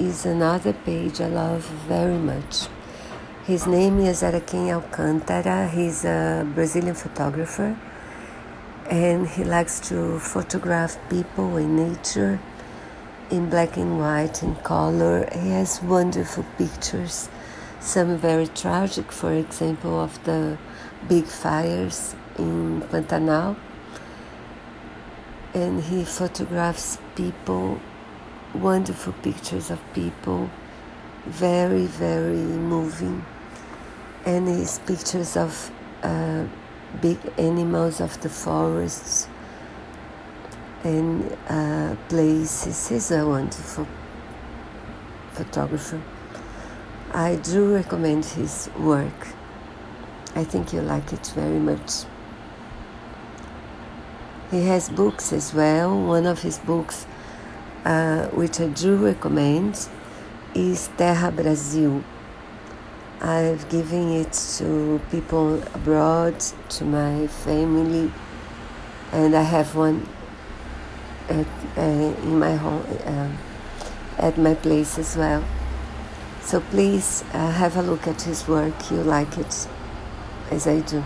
is another page I love very much. His name is Araquém Alcântara. He's a Brazilian photographer and he likes to photograph people in nature in black and white and color. He has wonderful pictures, some very tragic, for example, of the big fires in Pantanal. And he photographs people, wonderful pictures of people, very, very moving and his pictures of uh, big animals of the forests and uh, places. He's a wonderful photographer. I do recommend his work. I think you like it very much. He has books as well. One of his books, uh, which I do recommend, is Terra Brasil I've given it to people abroad, to my family, and I have one at, uh, in my home, uh, at my place as well. So please uh, have a look at his work. You like it as I do.